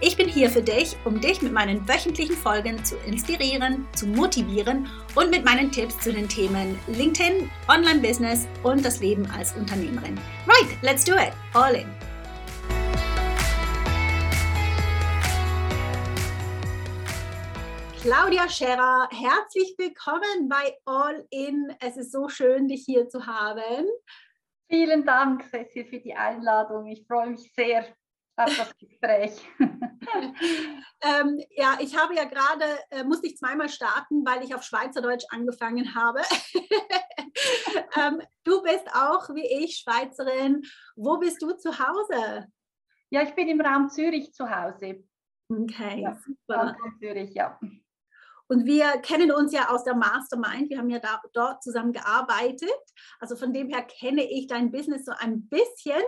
Ich bin hier für dich, um dich mit meinen wöchentlichen Folgen zu inspirieren, zu motivieren und mit meinen Tipps zu den Themen LinkedIn, Online-Business und das Leben als Unternehmerin. Right, let's do it. All in. Claudia Scherer, herzlich willkommen bei All In. Es ist so schön, dich hier zu haben. Vielen Dank, Cecil, für die Einladung. Ich freue mich sehr auf das Gespräch. ähm, ja, ich habe ja gerade, äh, musste ich zweimal starten, weil ich auf Schweizerdeutsch angefangen habe. ähm, du bist auch wie ich Schweizerin. Wo bist du zu Hause? Ja, ich bin im Raum Zürich zu Hause. Okay, ja, super. Zürich, ja. Und wir kennen uns ja aus der Mastermind. Wir haben ja da, dort zusammen gearbeitet. Also von dem her kenne ich dein Business so ein bisschen.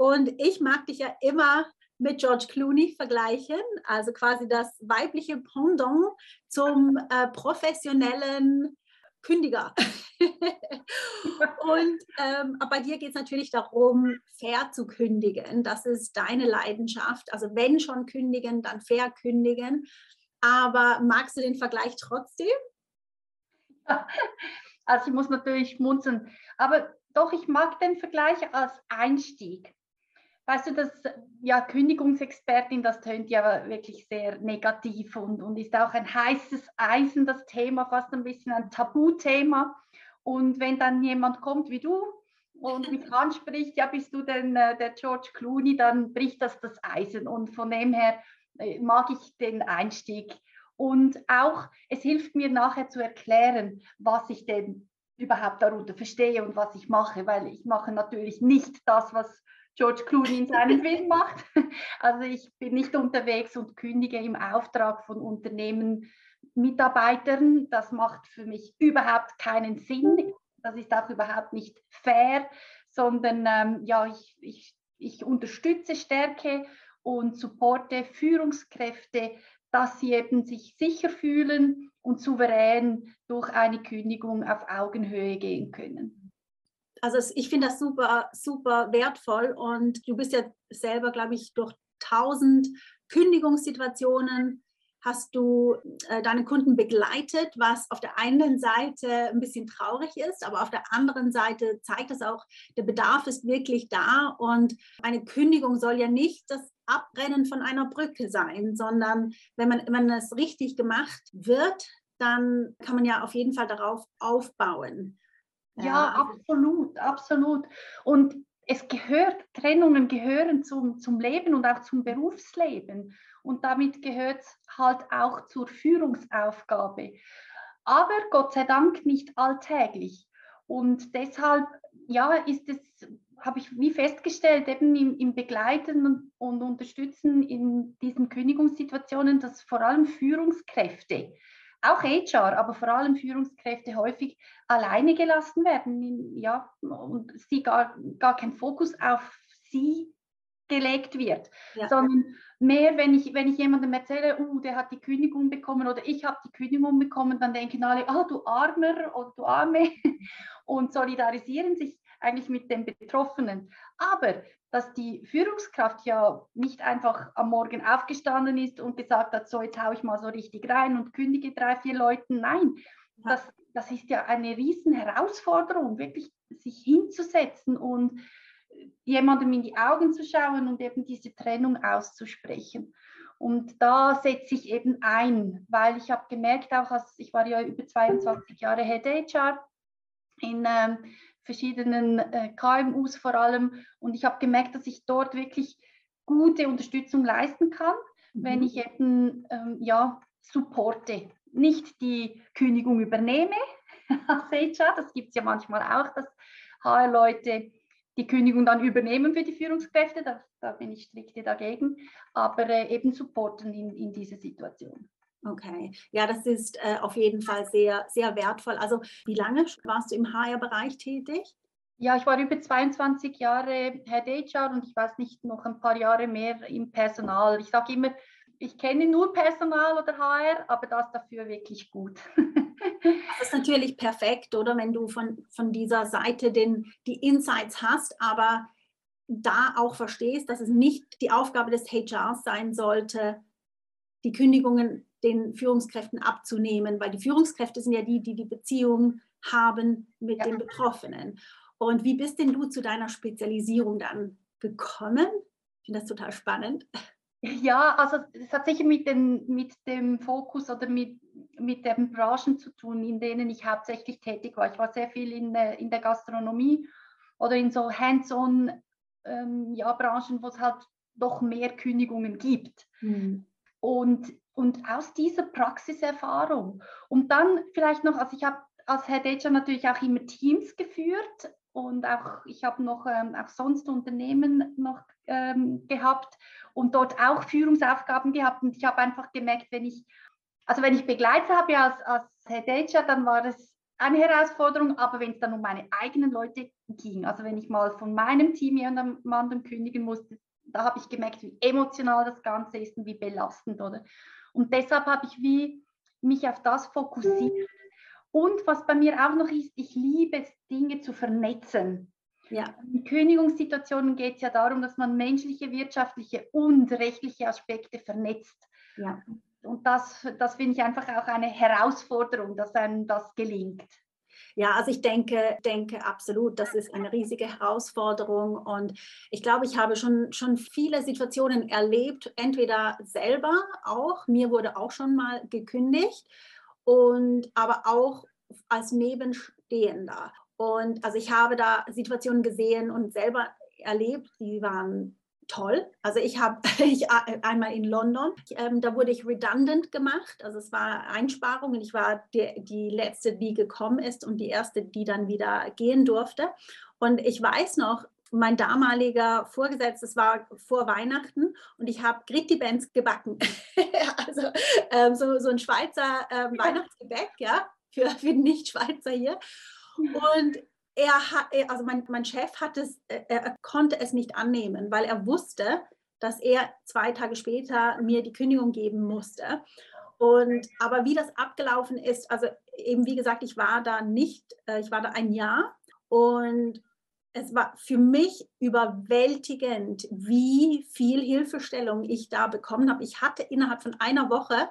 Und ich mag dich ja immer mit George Clooney vergleichen, also quasi das weibliche Pendant zum äh, professionellen Kündiger. und ähm, bei dir geht es natürlich darum, fair zu kündigen. Das ist deine Leidenschaft. Also wenn schon kündigen, dann fair kündigen. Aber magst du den Vergleich trotzdem? Also ich muss natürlich schmunzeln. Aber doch, ich mag den Vergleich als Einstieg. Weißt du, das ja, Kündigungsexpertin, das tönt ja wirklich sehr negativ und, und ist auch ein heißes Eisen, das Thema, fast ein bisschen ein Tabuthema. Und wenn dann jemand kommt wie du und mich anspricht, ja, bist du denn äh, der George Clooney, dann bricht das das Eisen. Und von dem her äh, mag ich den Einstieg. Und auch, es hilft mir nachher zu erklären, was ich denn überhaupt darunter verstehe und was ich mache, weil ich mache natürlich nicht das, was George Clooney in seinem Film macht. Also ich bin nicht unterwegs und kündige im Auftrag von Unternehmen Mitarbeitern. Das macht für mich überhaupt keinen Sinn. Das ist auch überhaupt nicht fair, sondern ähm, ja, ich, ich, ich unterstütze, stärke und supporte Führungskräfte, dass sie eben sich sicher fühlen und souverän durch eine Kündigung auf Augenhöhe gehen können also ich finde das super, super wertvoll und du bist ja selber, glaube ich, durch tausend Kündigungssituationen hast du äh, deine Kunden begleitet, was auf der einen Seite ein bisschen traurig ist, aber auf der anderen Seite zeigt es auch, der Bedarf ist wirklich da und eine Kündigung soll ja nicht das Abbrennen von einer Brücke sein, sondern wenn man, wenn das richtig gemacht wird, dann kann man ja auf jeden Fall darauf aufbauen. Ja, absolut, absolut. Und es gehört, Trennungen gehören zum, zum Leben und auch zum Berufsleben. Und damit gehört es halt auch zur Führungsaufgabe. Aber Gott sei Dank nicht alltäglich. Und deshalb, ja, ist es, habe ich wie festgestellt, eben im, im Begleiten und Unterstützen in diesen Kündigungssituationen, dass vor allem Führungskräfte auch HR, aber vor allem Führungskräfte häufig alleine gelassen werden, ja, und sie gar, gar kein Fokus auf sie gelegt wird, ja. sondern mehr, wenn ich, wenn ich jemandem erzähle, uh, der hat die Kündigung bekommen oder ich habe die Kündigung bekommen, dann denken alle, oh, du Armer oder du Arme und solidarisieren sich eigentlich mit den Betroffenen. Aber dass die Führungskraft ja nicht einfach am Morgen aufgestanden ist und gesagt hat, so jetzt haue ich mal so richtig rein und kündige drei, vier Leuten. Nein, das, das ist ja eine riesen Herausforderung, wirklich sich hinzusetzen und jemandem in die Augen zu schauen und eben diese Trennung auszusprechen. Und da setze ich eben ein, weil ich habe gemerkt, auch als ich war ja über 22 Jahre Head HR in ähm, verschiedenen äh, KMUs vor allem, und ich habe gemerkt, dass ich dort wirklich gute Unterstützung leisten kann, mhm. wenn ich eben ähm, ja supporte, nicht die Kündigung übernehme. Als HR, das gibt es ja manchmal auch, dass HR-Leute die Kündigung dann übernehmen für die Führungskräfte, da, da bin ich strikt dagegen, aber äh, eben supporten in, in dieser Situation. Okay, ja, das ist äh, auf jeden Fall sehr, sehr wertvoll. Also, wie lange warst du im HR-Bereich tätig? Ja, ich war über 22 Jahre Head HR und ich weiß nicht, noch ein paar Jahre mehr im Personal. Ich sage immer, ich kenne nur Personal oder HR, aber das dafür wirklich gut. das ist natürlich perfekt, oder wenn du von, von dieser Seite den, die Insights hast, aber da auch verstehst, dass es nicht die Aufgabe des HRs sein sollte, die Kündigungen den Führungskräften abzunehmen, weil die Führungskräfte sind ja die, die die Beziehung haben mit ja. den Betroffenen. Und wie bist denn du zu deiner Spezialisierung dann gekommen? Ich finde das total spannend. Ja, also es hat sicher mit, den, mit dem Fokus oder mit, mit den Branchen zu tun, in denen ich hauptsächlich tätig war. Ich war sehr viel in, in der Gastronomie oder in so Hands-on ähm, ja, Branchen, wo es halt doch mehr Kündigungen gibt. Mhm. Und, und aus dieser Praxiserfahrung und dann vielleicht noch, also ich habe als Head HR natürlich auch immer Teams geführt und auch ich habe noch ähm, auch sonst Unternehmen noch ähm, gehabt und dort auch Führungsaufgaben gehabt. Und ich habe einfach gemerkt, wenn ich, also wenn ich Begleiter habe als, als Head HR, dann war das eine Herausforderung, aber wenn es dann um meine eigenen Leute ging, also wenn ich mal von meinem Team jemandem kündigen musste, da habe ich gemerkt, wie emotional das Ganze ist und wie belastend, oder? Und deshalb habe ich wie mich auf das fokussiert. Und was bei mir auch noch ist, ich liebe es, Dinge zu vernetzen. Ja. In Kündigungssituationen geht es ja darum, dass man menschliche, wirtschaftliche und rechtliche Aspekte vernetzt. Ja. Und das, das finde ich einfach auch eine Herausforderung, dass einem das gelingt. Ja, also ich denke, denke absolut, das ist eine riesige Herausforderung und ich glaube, ich habe schon, schon viele Situationen erlebt, entweder selber auch, mir wurde auch schon mal gekündigt und aber auch als Nebenstehender. Und also ich habe da Situationen gesehen und selber erlebt, die waren toll. Also ich habe ich, einmal in London, ähm, da wurde ich redundant gemacht. Also es war Einsparung und ich war die, die letzte, die gekommen ist und die erste, die dann wieder gehen durfte. Und ich weiß noch, mein damaliger Vorgesetzter, es war vor Weihnachten und ich habe Gritti-Benz gebacken. also ähm, so, so ein Schweizer ähm, Weihnachtsgebäck, ja, für, für Nicht-Schweizer hier. Und er hat, also mein, mein Chef hat es, äh, er konnte es nicht annehmen, weil er wusste, dass er zwei Tage später mir die Kündigung geben musste. Und aber wie das abgelaufen ist, also eben wie gesagt, ich war da nicht, äh, ich war da ein Jahr und es war für mich überwältigend, wie viel Hilfestellung ich da bekommen habe. Ich hatte innerhalb von einer Woche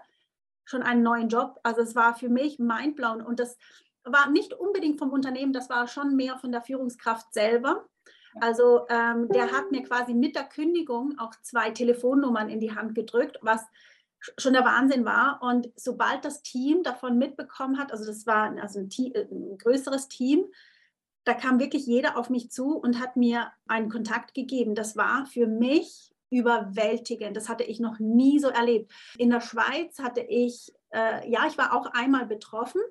schon einen neuen Job. Also es war für mich mindblown und das war nicht unbedingt vom Unternehmen, das war schon mehr von der Führungskraft selber. Also ähm, der hat mir quasi mit der Kündigung auch zwei Telefonnummern in die Hand gedrückt, was schon der Wahnsinn war. Und sobald das Team davon mitbekommen hat, also das war also ein, Team, ein größeres Team, da kam wirklich jeder auf mich zu und hat mir einen Kontakt gegeben. Das war für mich überwältigend. Das hatte ich noch nie so erlebt. In der Schweiz hatte ich, äh, ja, ich war auch einmal betroffen,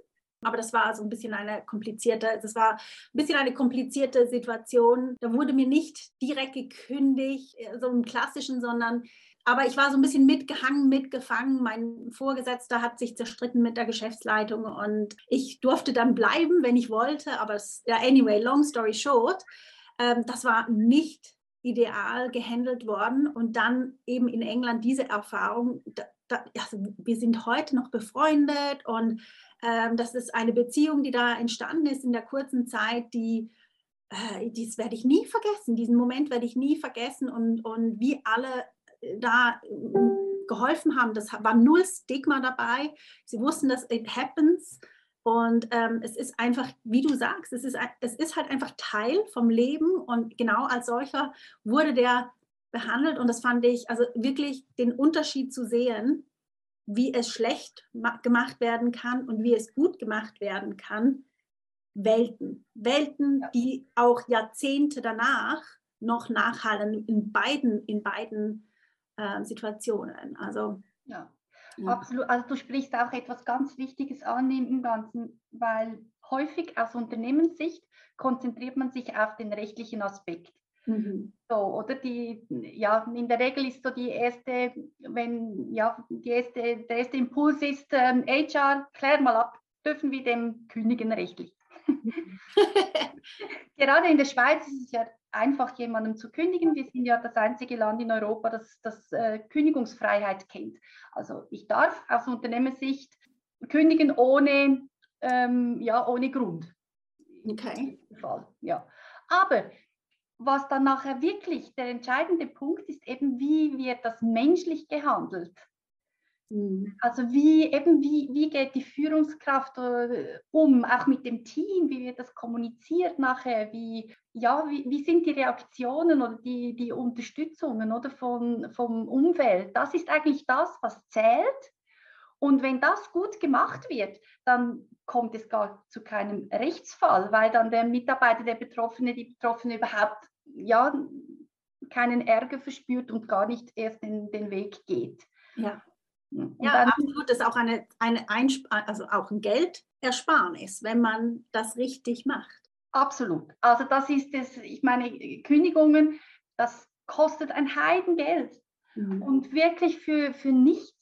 aber das war so ein bisschen eine komplizierte, das war ein bisschen eine komplizierte Situation. Da wurde mir nicht direkt gekündigt, äh, so im klassischen, sondern aber ich war so ein bisschen mitgehangen, mitgefangen. Mein Vorgesetzter hat sich zerstritten mit der Geschäftsleitung und ich durfte dann bleiben, wenn ich wollte. Aber es, ja, anyway, long story short, ähm, das war nicht ideal gehandelt worden. Und dann eben in England diese Erfahrung, da, also wir sind heute noch befreundet und ähm, das ist eine Beziehung, die da entstanden ist in der kurzen Zeit, die äh, dies werde ich nie vergessen, diesen Moment werde ich nie vergessen und, und wie alle da äh, geholfen haben. Das war null Stigma dabei. Sie wussten, dass it happens. Und ähm, es ist einfach, wie du sagst, es ist, es ist halt einfach Teil vom Leben. Und genau als solcher wurde der behandelt und das fand ich, also wirklich den Unterschied zu sehen, wie es schlecht gemacht werden kann und wie es gut gemacht werden kann, Welten. Welten, ja. die auch Jahrzehnte danach noch nachhallen in beiden, in beiden äh, Situationen. Also ja. ja. Absolut. Also du sprichst auch etwas ganz Wichtiges an im Ganzen, weil häufig aus Unternehmenssicht konzentriert man sich auf den rechtlichen Aspekt. Mhm. So, oder die, ja, in der Regel ist so die erste, wenn, ja, die erste, der erste Impuls ist, ähm, HR, klär mal ab, dürfen wir dem kündigen rechtlich? Gerade in der Schweiz ist es ja einfach, jemandem zu kündigen. Wir sind ja das einzige Land in Europa, das, das äh, Kündigungsfreiheit kennt. Also ich darf aus Unternehmenssicht kündigen ohne, ähm, ja, ohne Grund. Okay. Fall, ja. Aber was dann nachher wirklich der entscheidende Punkt ist, eben wie wird das menschlich gehandelt. Mhm. Also wie eben wie, wie geht die Führungskraft äh, um, auch mit dem Team, wie wird das kommuniziert nachher, wie, ja, wie, wie sind die Reaktionen oder die, die Unterstützungen oder von, vom Umfeld. Das ist eigentlich das, was zählt. Und wenn das gut gemacht wird, dann kommt es gar zu keinem Rechtsfall, weil dann der Mitarbeiter, der Betroffene, die Betroffene überhaupt ja, keinen Ärger verspürt und gar nicht erst den, den Weg geht. Ja. Und ja, dann, absolut. Das ist auch eine, eine Einsp also auch ein Geldersparnis, wenn man das richtig macht. Absolut. Also das ist es, ich meine, Kündigungen, das kostet ein Heidengeld. Mhm. Und wirklich für, für nichts.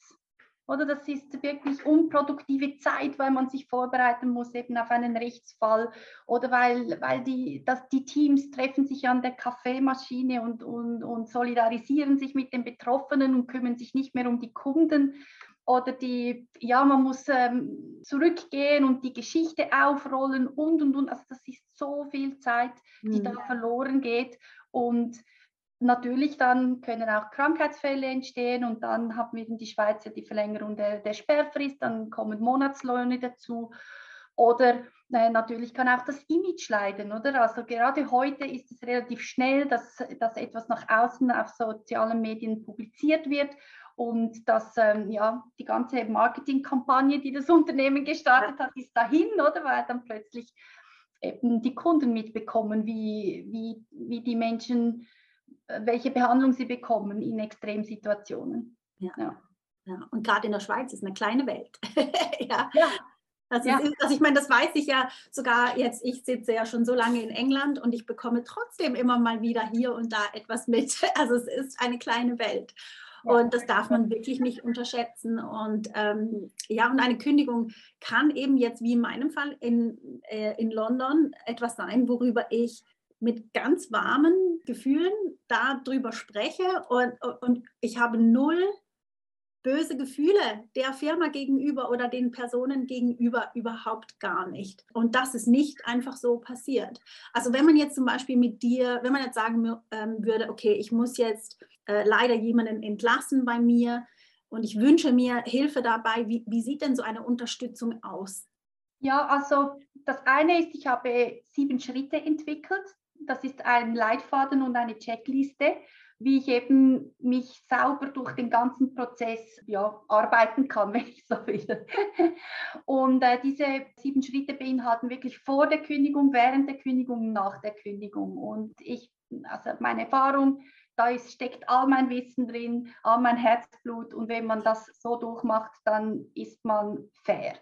Oder das ist wirklich unproduktive Zeit, weil man sich vorbereiten muss eben auf einen Rechtsfall oder weil, weil die, das, die Teams treffen sich an der Kaffeemaschine und, und, und solidarisieren sich mit den Betroffenen und kümmern sich nicht mehr um die Kunden oder die, ja, man muss ähm, zurückgehen und die Geschichte aufrollen und, und, und. Also das ist so viel Zeit, die mhm. da verloren geht und Natürlich dann können auch Krankheitsfälle entstehen und dann haben wir in die Schweiz ja die Verlängerung der, der Sperrfrist, dann kommen Monatslöhne dazu. Oder äh, natürlich kann auch das Image leiden, oder? Also gerade heute ist es relativ schnell, dass, dass etwas nach außen auf sozialen Medien publiziert wird und dass ähm, ja, die ganze Marketingkampagne, die das Unternehmen gestartet hat, ist dahin, oder? Weil dann plötzlich eben die Kunden mitbekommen, wie, wie, wie die Menschen welche Behandlung sie bekommen in Extremsituationen. Ja. ja. ja. Und gerade in der Schweiz ist eine kleine Welt. ja. ja. Also, ja. Ist, also, ich meine, das weiß ich ja sogar jetzt, ich sitze ja schon so lange in England und ich bekomme trotzdem immer mal wieder hier und da etwas mit. Also es ist eine kleine Welt. Und das darf man wirklich nicht unterschätzen. Und ähm, ja, und eine Kündigung kann eben jetzt, wie in meinem Fall in, äh, in London, etwas sein, worüber ich mit ganz warmen Gefühlen darüber spreche und, und ich habe null böse Gefühle der Firma gegenüber oder den Personen gegenüber überhaupt gar nicht. Und das ist nicht einfach so passiert. Also wenn man jetzt zum Beispiel mit dir, wenn man jetzt sagen ähm, würde, okay, ich muss jetzt äh, leider jemanden entlassen bei mir und ich wünsche mir Hilfe dabei, wie, wie sieht denn so eine Unterstützung aus? Ja, also das eine ist, ich habe sieben Schritte entwickelt das ist ein Leitfaden und eine Checkliste, wie ich eben mich sauber durch den ganzen Prozess ja, arbeiten kann, wenn ich so will. Und äh, diese sieben Schritte beinhalten wirklich vor der Kündigung, während der Kündigung, nach der Kündigung. Und ich, also meine Erfahrung, da ist, steckt all mein Wissen drin, all mein Herzblut. Und wenn man das so durchmacht, dann ist man fair.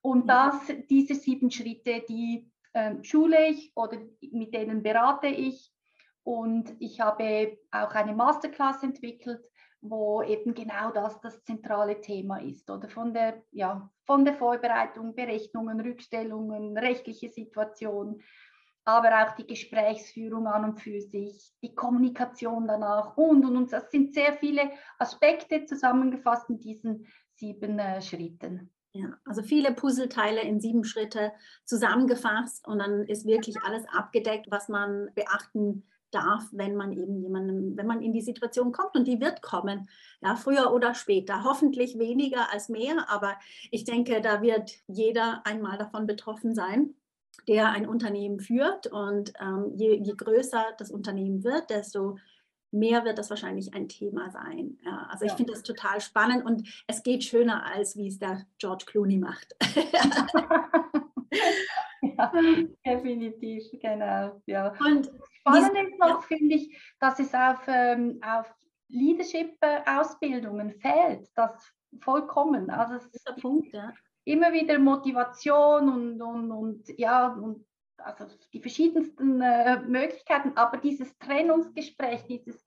Und das, diese sieben Schritte, die schule ich oder mit denen berate ich. Und ich habe auch eine Masterclass entwickelt, wo eben genau das das zentrale Thema ist. Oder von der, ja, von der Vorbereitung, Berechnungen, Rückstellungen, rechtliche Situation, aber auch die Gesprächsführung an und für sich, die Kommunikation danach und, und, und. Das sind sehr viele Aspekte zusammengefasst in diesen sieben äh, Schritten. Ja, also viele Puzzleteile in sieben Schritte zusammengefasst und dann ist wirklich alles abgedeckt, was man beachten darf, wenn man eben jemandem, wenn man in die Situation kommt und die wird kommen, ja, früher oder später. Hoffentlich weniger als mehr, aber ich denke, da wird jeder einmal davon betroffen sein, der ein Unternehmen führt und ähm, je, je größer das Unternehmen wird, desto mehr wird das wahrscheinlich ein Thema sein. Ja, also ich finde das total spannend und es geht schöner, als wie es der George Clooney macht. ja, definitiv, genau. Ja. Und spannend ist noch, ja. finde ich, dass es auf, ähm, auf Leadership-Ausbildungen fehlt. Das vollkommen. Also es ist der Punkt, ja. Immer wieder Motivation und, und, und ja, und also die verschiedensten äh, Möglichkeiten, aber dieses Trennungsgespräch, dieses,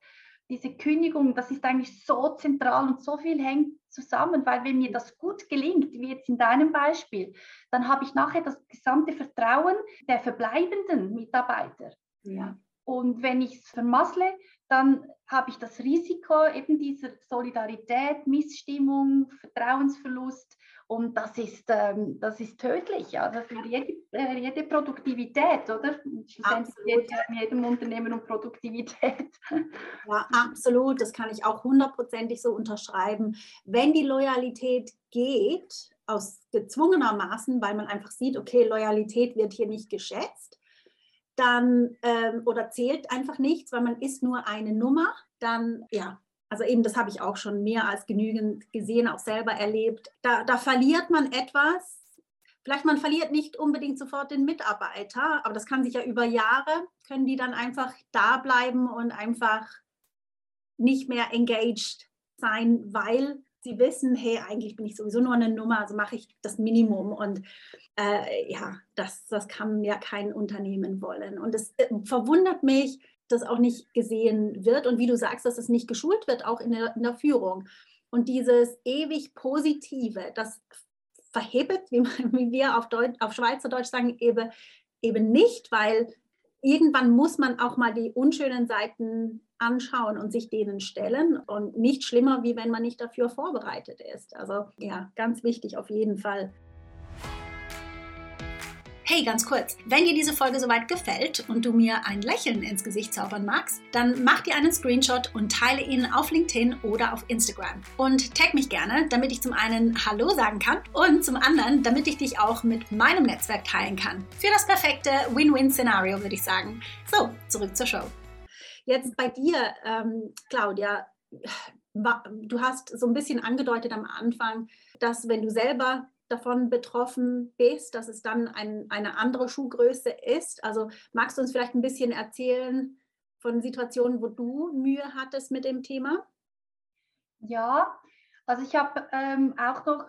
diese Kündigung, das ist eigentlich so zentral und so viel hängt zusammen, weil wenn mir das gut gelingt, wie jetzt in deinem Beispiel, dann habe ich nachher das gesamte Vertrauen der verbleibenden Mitarbeiter. Ja. Und wenn ich es vermassle, dann habe ich das Risiko eben dieser Solidarität, Missstimmung, Vertrauensverlust und das ist, ähm, das ist tödlich, also für jede, äh, jede Produktivität, oder? Schlussendlich geht ja in jedem Unternehmen um Produktivität. Ja, absolut, das kann ich auch hundertprozentig so unterschreiben. Wenn die Loyalität geht, aus gezwungenermaßen, weil man einfach sieht, okay, Loyalität wird hier nicht geschätzt, dann ähm, oder zählt einfach nichts, weil man ist nur eine Nummer, dann ja, also eben das habe ich auch schon mehr als genügend gesehen, auch selber erlebt. Da, da verliert man etwas. Vielleicht man verliert nicht unbedingt sofort den Mitarbeiter, aber das kann sich ja über Jahre, können die dann einfach da bleiben und einfach nicht mehr engaged sein, weil sie wissen, hey, eigentlich bin ich sowieso nur eine Nummer, also mache ich das Minimum. Und äh, ja, das, das kann ja kein Unternehmen wollen. Und es äh, verwundert mich, dass auch nicht gesehen wird und wie du sagst, dass es nicht geschult wird, auch in der, in der Führung. Und dieses ewig Positive, das verhebt, wie, wie wir auf, Deutsch, auf Schweizerdeutsch sagen, eben, eben nicht, weil irgendwann muss man auch mal die unschönen Seiten anschauen und sich denen stellen und nicht schlimmer, wie wenn man nicht dafür vorbereitet ist. Also ja, ganz wichtig auf jeden Fall. Hey, ganz kurz, wenn dir diese Folge soweit gefällt und du mir ein Lächeln ins Gesicht zaubern magst, dann mach dir einen Screenshot und teile ihn auf LinkedIn oder auf Instagram. Und tag mich gerne, damit ich zum einen Hallo sagen kann und zum anderen, damit ich dich auch mit meinem Netzwerk teilen kann. Für das perfekte Win-Win-Szenario, würde ich sagen. So, zurück zur Show. Jetzt bei dir, ähm, Claudia, du hast so ein bisschen angedeutet am Anfang, dass wenn du selber davon betroffen bist, dass es dann ein, eine andere Schuhgröße ist. Also magst du uns vielleicht ein bisschen erzählen von Situationen, wo du Mühe hattest mit dem Thema? Ja, also ich habe ähm, auch noch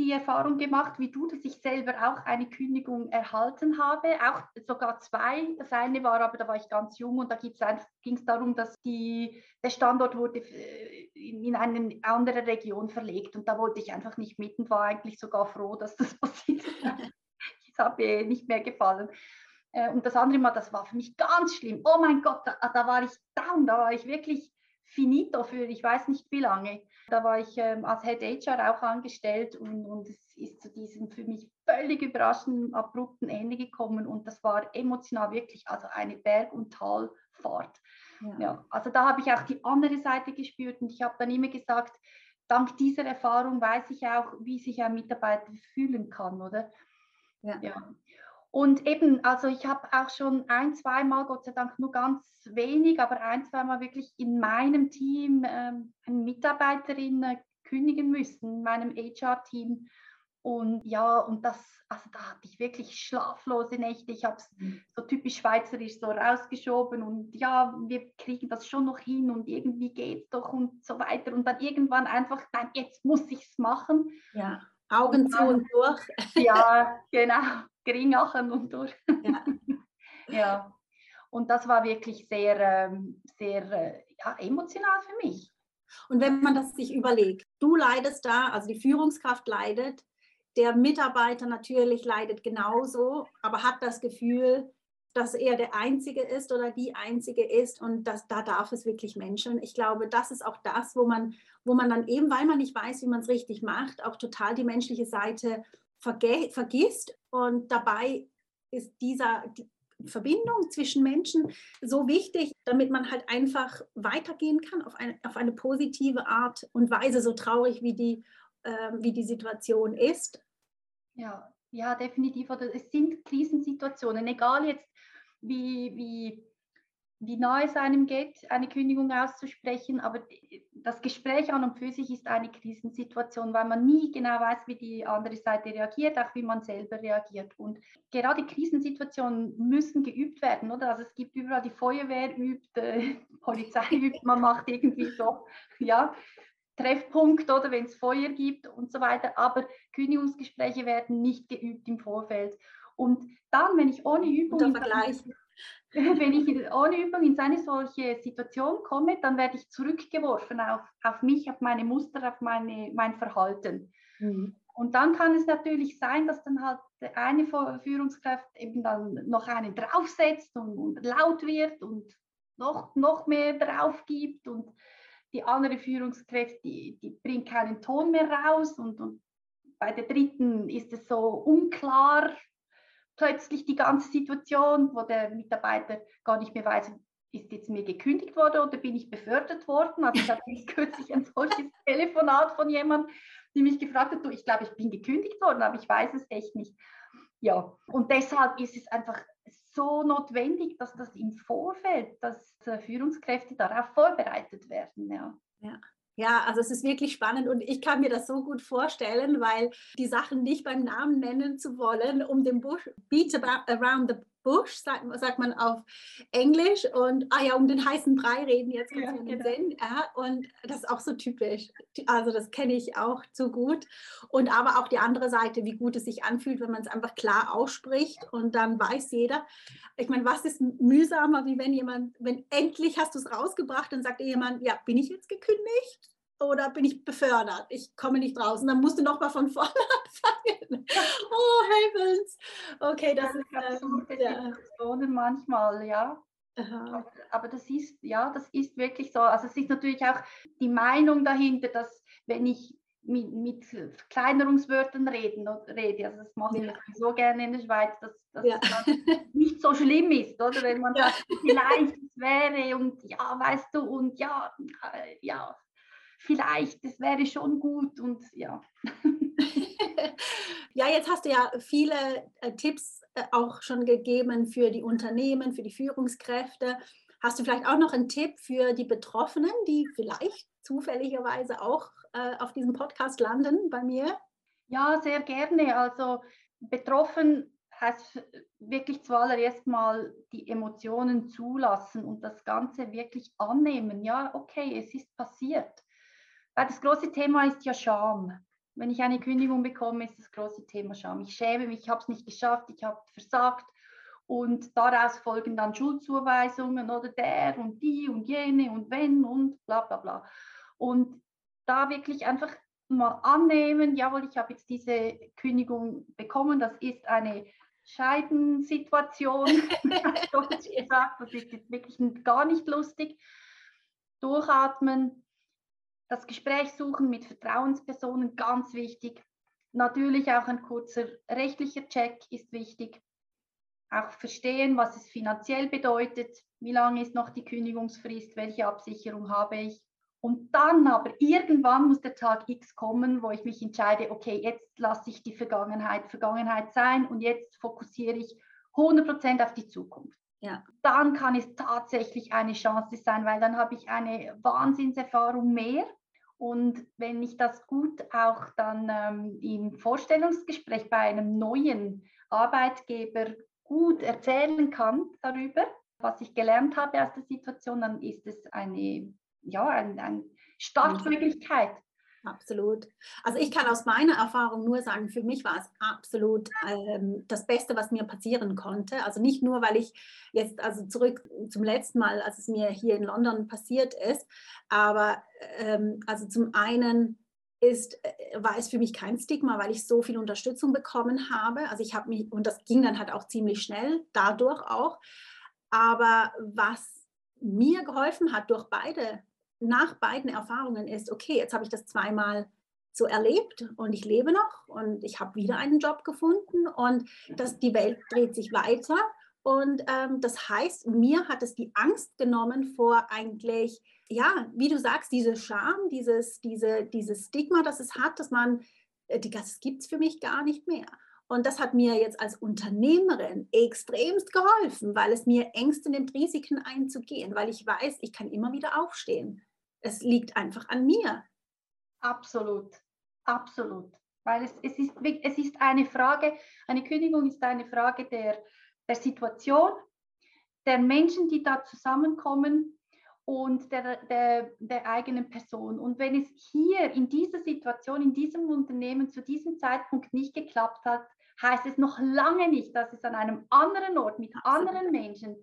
die Erfahrung gemacht, wie du, dass ich selber auch eine Kündigung erhalten habe, auch sogar zwei. Das eine war aber, da war ich ganz jung und da ging es darum, dass die, der Standort wurde äh, in eine andere Region verlegt und da wollte ich einfach nicht mit und war eigentlich sogar froh, dass das passiert ist. hat mir nicht mehr gefallen. Äh, und das andere Mal, das war für mich ganz schlimm. Oh mein Gott, da, da war ich down, da war ich wirklich finito für ich weiß nicht wie lange. Da war ich ähm, als Head HR auch angestellt und, und es ist zu diesem für mich völlig überraschenden, abrupten Ende gekommen und das war emotional wirklich also eine Berg- und Talfahrt. Ja. ja. also da habe ich auch die andere Seite gespürt und ich habe dann immer gesagt, dank dieser Erfahrung weiß ich auch, wie sich ein Mitarbeiter fühlen kann, oder? Ja. ja. Und eben, also ich habe auch schon ein, zweimal, Gott sei Dank nur ganz wenig, aber ein, zweimal wirklich in meinem Team ähm, eine Mitarbeiterin äh, kündigen müssen, in meinem HR-Team. Und ja, und das, also da hatte ich wirklich schlaflose Nächte. Ich habe es mhm. so typisch schweizerisch so rausgeschoben und ja, wir kriegen das schon noch hin und irgendwie geht es doch und so weiter. Und dann irgendwann einfach, nein, jetzt muss ich es machen. Ja, Augen zu und durch. Ja, genau. Gringachen und durch. Ja. ja. Und das war wirklich sehr, ähm, sehr äh, ja, emotional für mich. Und wenn man das sich überlegt, du leidest da, also die Führungskraft leidet, der Mitarbeiter natürlich leidet genauso, aber hat das Gefühl, dass er der Einzige ist oder die Einzige ist und das, da darf es wirklich Menschen. Ich glaube, das ist auch das, wo man, wo man dann eben, weil man nicht weiß, wie man es richtig macht, auch total die menschliche Seite vergisst und dabei ist dieser, die Verbindung zwischen Menschen so wichtig, damit man halt einfach weitergehen kann auf eine, auf eine positive Art und Weise, so traurig wie die, äh, wie die Situation ist. Ja, ja, definitiv. Oder es sind Krisensituationen, egal jetzt wie, wie wie nahe es einem geht, eine Kündigung auszusprechen. Aber das Gespräch an und für sich ist eine Krisensituation, weil man nie genau weiß, wie die andere Seite reagiert, auch wie man selber reagiert. Und gerade Krisensituationen müssen geübt werden, oder? Also es gibt überall die Feuerwehr übt, äh, Polizei übt, man macht irgendwie so, ja, Treffpunkt oder wenn es Feuer gibt und so weiter. Aber Kündigungsgespräche werden nicht geübt im Vorfeld. Und dann, wenn ich ohne Übung, wenn ich ohne Übung in eine solche Situation komme, dann werde ich zurückgeworfen auf, auf mich, auf meine Muster, auf meine, mein Verhalten. Mhm. Und dann kann es natürlich sein, dass dann halt eine Führungskraft eben dann noch einen draufsetzt und, und laut wird und noch, noch mehr drauf gibt und die andere Führungskraft, die, die bringt keinen Ton mehr raus und, und bei der dritten ist es so unklar, plötzlich die ganze Situation, wo der Mitarbeiter gar nicht mehr weiß, ist jetzt mir gekündigt worden oder bin ich befördert worden? Also ich hatte kürzlich ein solches Telefonat von jemandem, die mich gefragt hat, du, ich glaube, ich bin gekündigt worden, aber ich weiß es echt nicht. Ja, und deshalb ist es einfach so notwendig, dass das im Vorfeld, dass Führungskräfte darauf vorbereitet werden. Ja. ja. Ja, also es ist wirklich spannend und ich kann mir das so gut vorstellen, weil die Sachen nicht beim Namen nennen zu wollen, um den Busch, Beat around the Bush, sagt, sagt, man auf Englisch. Und ah ja, um den heißen Brei reden jetzt ganz ja, genau. Sinn. Ja, und das ist auch so typisch. Also das kenne ich auch zu gut. Und aber auch die andere Seite, wie gut es sich anfühlt, wenn man es einfach klar ausspricht und dann weiß jeder. Ich meine, was ist mühsamer, wie wenn jemand, wenn endlich hast du es rausgebracht, dann sagt jemand, ja, bin ich jetzt gekündigt? Oder bin ich befördert? Ich komme nicht raus. Und dann musst du nochmal von vorne anfangen. oh, heavens. Okay, das ja, ist ähm, ja. Situationen manchmal, ja. Aber, aber, das ist, ja, das ist wirklich so. Also es ist natürlich auch die Meinung dahinter, dass wenn ich mit, mit Verkleinerungswörtern reden, rede, also das machen ja. wir so gerne in der Schweiz, dass, dass ja. das nicht so schlimm ist, oder? Wenn man sagt, vielleicht wäre und ja, weißt du, und ja, äh, ja, vielleicht, das wäre schon gut und ja. ja, jetzt hast du ja viele äh, Tipps äh, auch schon gegeben für die Unternehmen, für die Führungskräfte. Hast du vielleicht auch noch einen Tipp für die Betroffenen, die vielleicht zufälligerweise auch äh, auf diesem Podcast landen bei mir? Ja, sehr gerne. Also betroffen heißt wirklich zuallererst mal die Emotionen zulassen und das Ganze wirklich annehmen. Ja, okay, es ist passiert. Weil das große Thema ist ja Scham. Wenn ich eine Kündigung bekomme, ist das große Thema Scham. Ich schäme mich, ich habe es nicht geschafft, ich habe versagt. Und daraus folgen dann Schuldzuweisungen oder der und die und jene und wenn und bla bla bla. Und da wirklich einfach mal annehmen, jawohl, ich habe jetzt diese Kündigung bekommen, das ist eine Scheidensituation, das ist wirklich gar nicht lustig. Durchatmen, das Gespräch suchen mit Vertrauenspersonen, ganz wichtig. Natürlich auch ein kurzer rechtlicher Check ist wichtig. Auch verstehen, was es finanziell bedeutet, wie lange ist noch die Kündigungsfrist, welche Absicherung habe ich. Und dann aber irgendwann muss der Tag X kommen, wo ich mich entscheide, okay, jetzt lasse ich die Vergangenheit Vergangenheit sein und jetzt fokussiere ich 100% auf die Zukunft. Ja. Dann kann es tatsächlich eine Chance sein, weil dann habe ich eine Wahnsinnserfahrung mehr und wenn ich das gut auch dann ähm, im Vorstellungsgespräch bei einem neuen Arbeitgeber gut erzählen kann darüber, was ich gelernt habe aus der Situation, dann ist es eine, ja, eine, eine Startmöglichkeit. Absolut. Also ich kann aus meiner Erfahrung nur sagen, für mich war es absolut ähm, das Beste, was mir passieren konnte. Also nicht nur, weil ich jetzt, also zurück zum letzten Mal, als es mir hier in London passiert ist, aber ähm, also zum einen ist, äh, war es für mich kein Stigma, weil ich so viel Unterstützung bekommen habe. Also ich habe mich, und das ging dann halt auch ziemlich schnell, dadurch auch. Aber was mir geholfen hat durch beide nach beiden Erfahrungen ist, okay, jetzt habe ich das zweimal so erlebt und ich lebe noch und ich habe wieder einen Job gefunden und das, die Welt dreht sich weiter. Und ähm, das heißt, mir hat es die Angst genommen vor eigentlich, ja, wie du sagst, diese Scham, dieses, diese, dieses Stigma, das es hat, dass man, äh, das gibt es für mich gar nicht mehr. Und das hat mir jetzt als Unternehmerin extremst geholfen, weil es mir Ängste nimmt, Risiken einzugehen, weil ich weiß, ich kann immer wieder aufstehen. Es liegt einfach an mir. Absolut, absolut. Weil es, es, ist, es ist eine Frage, eine Kündigung ist eine Frage der, der Situation, der Menschen, die da zusammenkommen und der, der, der eigenen Person. Und wenn es hier in dieser Situation, in diesem Unternehmen zu diesem Zeitpunkt nicht geklappt hat, heißt es noch lange nicht, dass es an einem anderen Ort mit anderen Menschen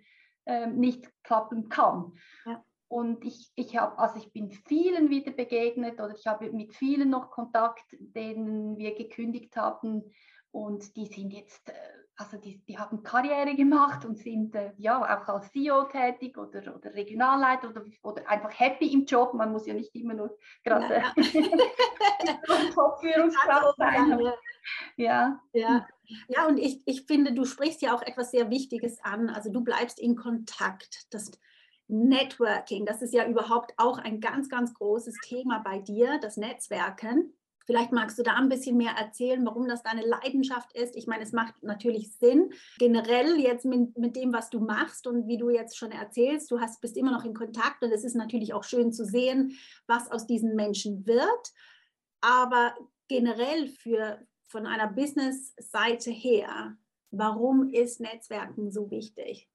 äh, nicht klappen kann. Ja. Und ich, ich habe, also ich bin vielen wieder begegnet oder ich habe mit vielen noch Kontakt, denen wir gekündigt haben. Und die sind jetzt, äh, also die, die haben Karriere gemacht und sind äh, ja auch als CEO tätig oder, oder Regionalleiter oder, oder einfach happy im Job. Man muss ja nicht immer nur gerade ja. Top-Führungskraft sein. Ja. ja. Ja, und ich, ich finde, du sprichst ja auch etwas sehr Wichtiges an. Also du bleibst in Kontakt. Das, Networking, das ist ja überhaupt auch ein ganz, ganz großes Thema bei dir, das Netzwerken. Vielleicht magst du da ein bisschen mehr erzählen, warum das deine Leidenschaft ist. Ich meine, es macht natürlich Sinn, generell jetzt mit, mit dem, was du machst und wie du jetzt schon erzählst, du hast, bist immer noch in Kontakt und es ist natürlich auch schön zu sehen, was aus diesen Menschen wird. Aber generell für, von einer Business-Seite her, warum ist Netzwerken so wichtig?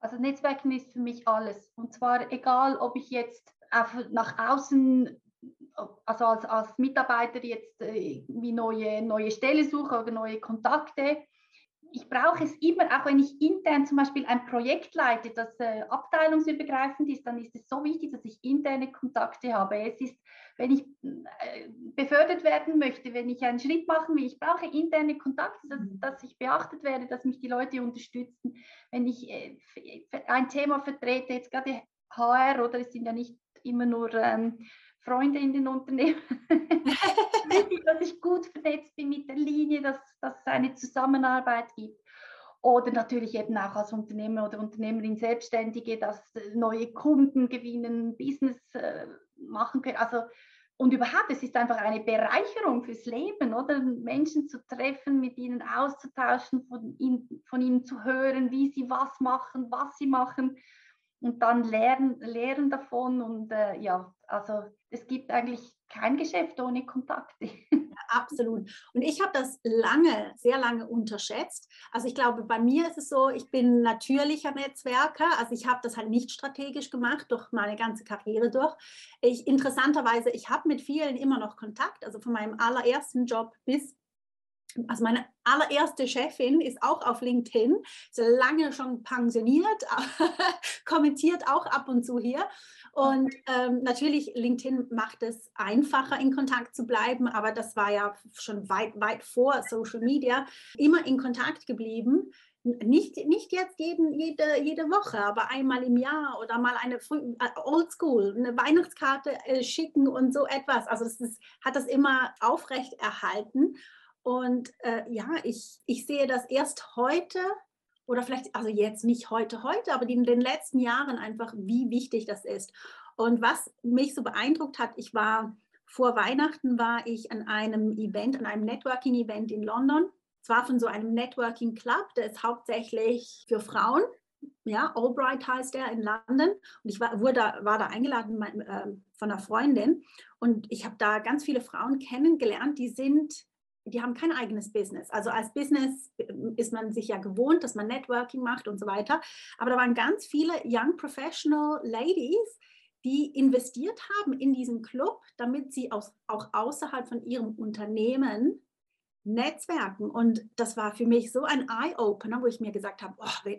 Also Netzwerken ist für mich alles. Und zwar egal, ob ich jetzt nach außen, also als, als Mitarbeiter jetzt äh, wie neue, neue Stelle suche oder neue Kontakte. Ich brauche es immer, auch wenn ich intern zum Beispiel ein Projekt leite, das äh, abteilungsübergreifend ist, dann ist es so wichtig, dass ich interne Kontakte habe. Es ist, wenn ich äh, befördert werden möchte, wenn ich einen Schritt machen will, ich brauche interne Kontakte, dass, mhm. dass ich beachtet werde, dass mich die Leute unterstützen. Wenn ich äh, ein Thema vertrete, jetzt gerade HR oder es sind ja nicht immer nur ähm, Freunde in den Unternehmen. Wichtig, dass ich gut vernetzt bin mit der Linie, dass, dass es eine Zusammenarbeit gibt. Oder natürlich eben auch als Unternehmer oder Unternehmerin Selbstständige, dass neue Kunden gewinnen, Business äh, machen können. Also, und überhaupt, es ist einfach eine Bereicherung fürs Leben, oder? Menschen zu treffen, mit ihnen auszutauschen, von ihnen, von ihnen zu hören, wie sie was machen, was sie machen und dann lernen, lernen davon. Und äh, ja, also es gibt eigentlich kein Geschäft ohne Kontakte. absolut. Und ich habe das lange, sehr lange unterschätzt. Also ich glaube, bei mir ist es so, ich bin natürlicher Netzwerker. Also ich habe das halt nicht strategisch gemacht, durch meine ganze Karriere durch. Ich, interessanterweise, ich habe mit vielen immer noch Kontakt. Also von meinem allerersten Job bis also meine allererste Chefin ist auch auf LinkedIn, ist lange schon pensioniert, kommentiert auch ab und zu hier. Und ähm, natürlich, LinkedIn macht es einfacher, in Kontakt zu bleiben, aber das war ja schon weit, weit vor Social Media. Immer in Kontakt geblieben. Nicht, nicht jetzt jeden, jede, jede Woche, aber einmal im Jahr oder mal eine äh, Oldschool, eine Weihnachtskarte äh, schicken und so etwas. Also das ist, hat das immer aufrecht erhalten. Und äh, ja, ich, ich sehe das erst heute oder vielleicht, also jetzt nicht heute, heute, aber in den letzten Jahren einfach, wie wichtig das ist. Und was mich so beeindruckt hat, ich war vor Weihnachten war ich an einem Event, an einem Networking-Event in London. Zwar von so einem Networking Club, der ist hauptsächlich für Frauen. Ja, Albright heißt der in London. Und ich war, wurde, war da eingeladen äh, von einer Freundin. Und ich habe da ganz viele Frauen kennengelernt, die sind die haben kein eigenes Business. Also als Business ist man sich ja gewohnt, dass man Networking macht und so weiter. Aber da waren ganz viele Young Professional Ladies, die investiert haben in diesen Club, damit sie auch außerhalb von ihrem Unternehmen Netzwerken. Und das war für mich so ein Eye-Opener, wo ich mir gesagt habe, oh,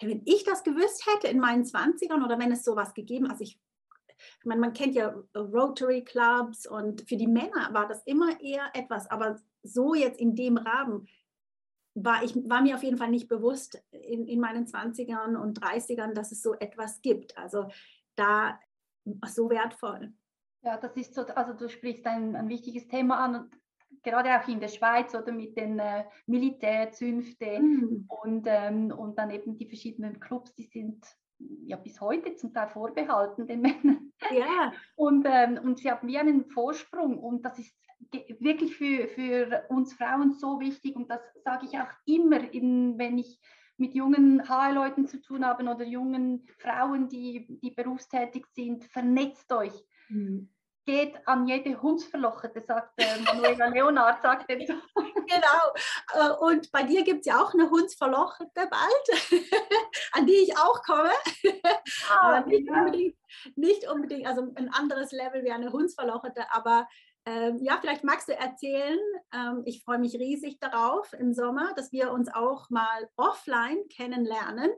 wenn, ich das gewusst hätte in meinen 20ern oder wenn es sowas gegeben, also ich ich meine, man kennt ja Rotary Clubs und für die Männer war das immer eher etwas, aber so jetzt in dem Rahmen war, ich, war mir auf jeden Fall nicht bewusst in, in meinen 20ern und 30ern, dass es so etwas gibt. Also da so wertvoll. Ja, das ist so, also du sprichst ein, ein wichtiges Thema an und gerade auch in der Schweiz oder mit den äh, Militärzünften mhm. und, ähm, und dann eben die verschiedenen Clubs, die sind ja bis heute zum Teil vorbehalten den Männern. Ja. Und, ähm, und sie haben wie einen Vorsprung und das ist wirklich für, für uns Frauen so wichtig und das sage ich auch immer, in, wenn ich mit jungen HR-Leuten zu tun habe oder jungen Frauen, die, die berufstätig sind, vernetzt euch. Mhm geht an jede Hundsverlochete, sagt äh, Manuela Leonard, sagt er. Genau. Äh, und bei dir gibt es ja auch eine Hundsverlochete bald, an die ich auch komme. Ah, nicht, ja. unbedingt, nicht unbedingt, also ein anderes Level wie eine Hundsverlochete, aber ähm, ja, vielleicht magst du erzählen, ähm, ich freue mich riesig darauf im Sommer, dass wir uns auch mal offline kennenlernen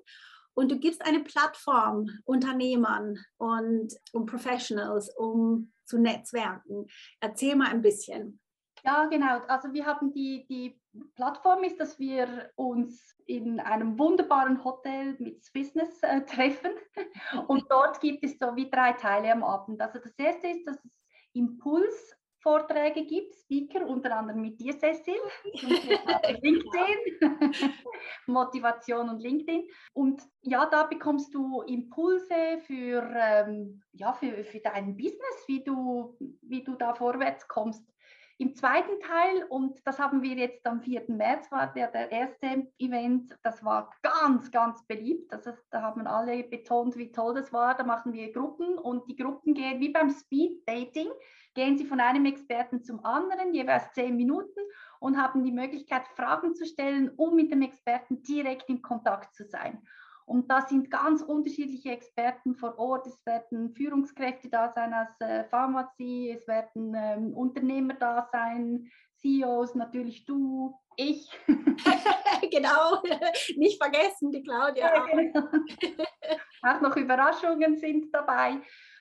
und du gibst eine Plattform Unternehmern und um Professionals, um zu netzwerken. Erzähl mal ein bisschen. Ja, genau. Also wir haben die, die Plattform ist, dass wir uns in einem wunderbaren Hotel mit Business äh, treffen. Und dort gibt es so wie drei Teile am Abend. Also das erste ist, dass es Impuls Vorträge gibt, Speaker, unter anderem mit dir, Cecil, LinkedIn, Motivation und LinkedIn. Und ja, da bekommst du Impulse für, ähm, ja, für, für dein Business, wie du, wie du da vorwärts kommst. Im zweiten Teil, und das haben wir jetzt am 4. März, war der, der erste Event, das war ganz, ganz beliebt. Das ist, da haben alle betont, wie toll das war. Da machen wir Gruppen und die Gruppen gehen wie beim Speed Dating gehen Sie von einem Experten zum anderen, jeweils zehn Minuten und haben die Möglichkeit, Fragen zu stellen, um mit dem Experten direkt in Kontakt zu sein. Und da sind ganz unterschiedliche Experten vor Ort. Es werden Führungskräfte da sein aus äh, Pharmazie, es werden ähm, Unternehmer da sein, CEOs, natürlich du, ich. genau, nicht vergessen, die Claudia. Ja, genau. auch noch Überraschungen sind dabei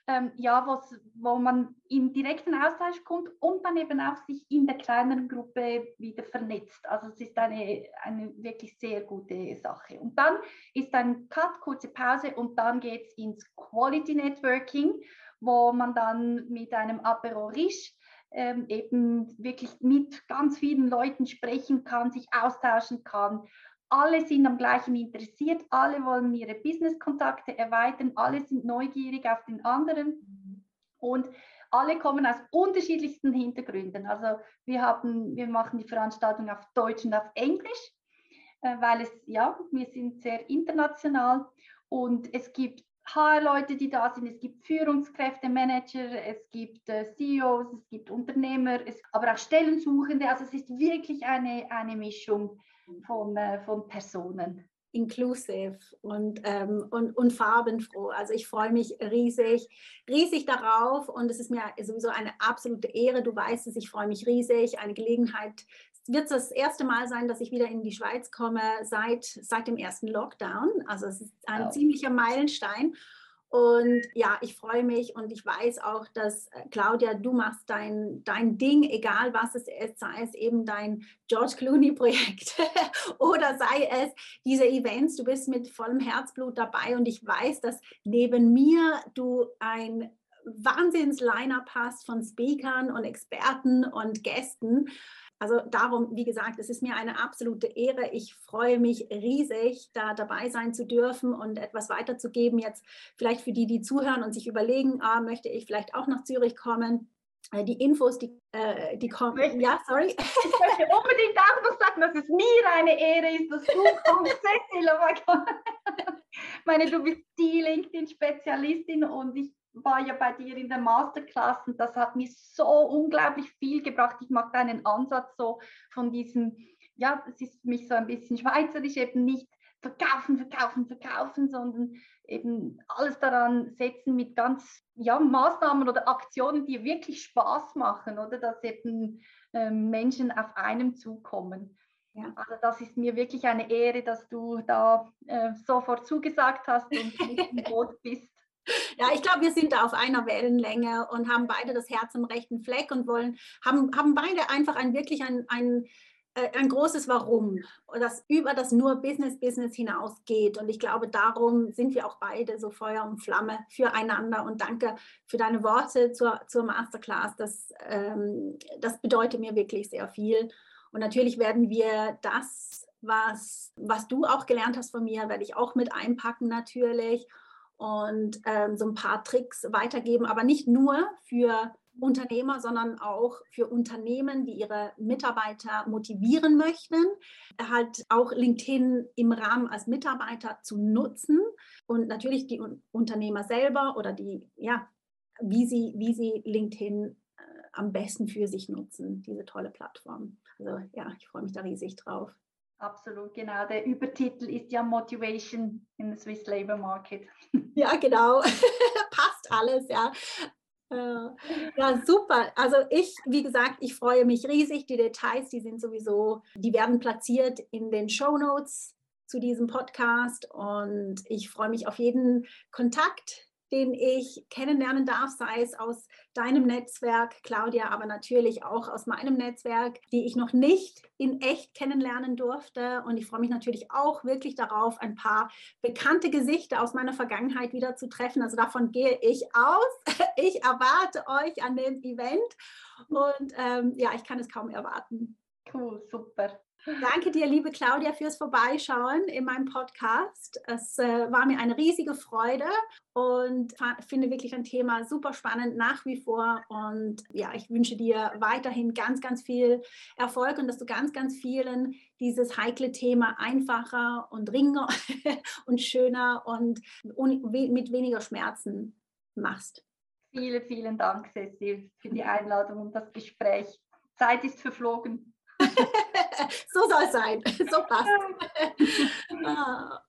ähm, ja, was, wo man in direkten Austausch kommt und dann eben auch sich in der kleineren Gruppe wieder vernetzt. Also es ist eine, eine wirklich sehr gute Sache. Und dann ist ein Cut, kurze Pause und dann geht es ins Quality Networking, wo man dann mit einem Apero Riche ähm, eben wirklich mit ganz vielen Leuten sprechen kann, sich austauschen kann alle sind am gleichen interessiert, alle wollen ihre Business-Kontakte erweitern, alle sind neugierig auf den anderen und alle kommen aus unterschiedlichsten Hintergründen. Also wir haben, wir machen die Veranstaltung auf Deutsch und auf Englisch, äh, weil es, ja, wir sind sehr international und es gibt HR-Leute, die da sind, es gibt Führungskräfte, Manager, es gibt äh, CEOs, es gibt Unternehmer, es, aber auch Stellensuchende. Also es ist wirklich eine, eine Mischung von, äh, von Personen. Inclusive und, ähm, und, und farbenfroh. Also ich freue mich riesig, riesig darauf und es ist mir sowieso eine absolute Ehre. Du weißt es, ich freue mich riesig. Eine Gelegenheit, es wird das erste Mal sein, dass ich wieder in die Schweiz komme seit, seit dem ersten Lockdown. Also es ist ein wow. ziemlicher Meilenstein. Und ja, ich freue mich und ich weiß auch, dass äh, Claudia, du machst dein, dein Ding, egal was es ist, sei es eben dein George Clooney-Projekt oder sei es diese Events, du bist mit vollem Herzblut dabei und ich weiß, dass neben mir du ein Wahnsinns-Line-Up hast von Speakern und Experten und Gästen. Also darum, wie gesagt, es ist mir eine absolute Ehre. Ich freue mich riesig, da dabei sein zu dürfen und etwas weiterzugeben. Jetzt vielleicht für die, die zuhören und sich überlegen, ah, möchte ich vielleicht auch nach Zürich kommen. Äh, die Infos, die, äh, die kommen. Ja, sorry. Ich möchte unbedingt auch noch sagen, dass es mir eine Ehre ist, dass du kommst, Cecil. Oh ich meine, du bist die LinkedIn-Spezialistin und ich war ja bei dir in der Masterclass und das hat mir so unglaublich viel gebracht. Ich mag deinen Ansatz so von diesem, ja, es ist für mich so ein bisschen schweizerisch, eben nicht verkaufen, verkaufen, verkaufen, sondern eben alles daran setzen mit ganz ja, Maßnahmen oder Aktionen, die wirklich Spaß machen, oder dass eben äh, Menschen auf einem zukommen. Ja. Also das ist mir wirklich eine Ehre, dass du da äh, sofort zugesagt hast und mit im Boot bist. Ja, ich glaube, wir sind da auf einer Wellenlänge und haben beide das Herz im rechten Fleck und wollen, haben, haben beide einfach ein wirklich ein, ein, äh, ein großes Warum, das über das nur Business, Business hinausgeht. Und ich glaube, darum sind wir auch beide so Feuer und Flamme füreinander. Und danke für deine Worte zur, zur Masterclass. Das, ähm, das bedeutet mir wirklich sehr viel. Und natürlich werden wir das, was, was du auch gelernt hast von mir, werde ich auch mit einpacken natürlich und ähm, so ein paar Tricks weitergeben, aber nicht nur für Unternehmer, sondern auch für Unternehmen, die ihre Mitarbeiter motivieren möchten, halt auch LinkedIn im Rahmen als Mitarbeiter zu nutzen und natürlich die Unternehmer selber oder die, ja, wie sie, wie sie LinkedIn äh, am besten für sich nutzen, diese tolle Plattform. Also ja, ich freue mich da riesig drauf. Absolut, genau. Der Übertitel ist ja Motivation in the Swiss Labor Market. Ja, genau. Passt alles, ja. Äh, ja, super. Also ich, wie gesagt, ich freue mich riesig. Die Details, die sind sowieso, die werden platziert in den Show Notes zu diesem Podcast und ich freue mich auf jeden Kontakt, den ich kennenlernen darf, sei es aus deinem Netzwerk, Claudia, aber natürlich auch aus meinem Netzwerk, die ich noch nicht in echt kennenlernen durfte. Und ich freue mich natürlich auch wirklich darauf, ein paar bekannte Gesichter aus meiner Vergangenheit wieder zu treffen. Also davon gehe ich aus. Ich erwarte euch an dem Event und ähm, ja, ich kann es kaum erwarten. Cool, super. Danke dir, liebe Claudia, fürs Vorbeischauen in meinem Podcast. Es äh, war mir eine riesige Freude und finde wirklich ein Thema super spannend nach wie vor. Und ja, ich wünsche dir weiterhin ganz, ganz viel Erfolg und dass du ganz, ganz vielen dieses heikle Thema einfacher und ringer und schöner und mit weniger Schmerzen machst. Vielen, vielen Dank, Cecil, für die Einladung und das Gespräch. Zeit ist verflogen. so soll es sein. So passt.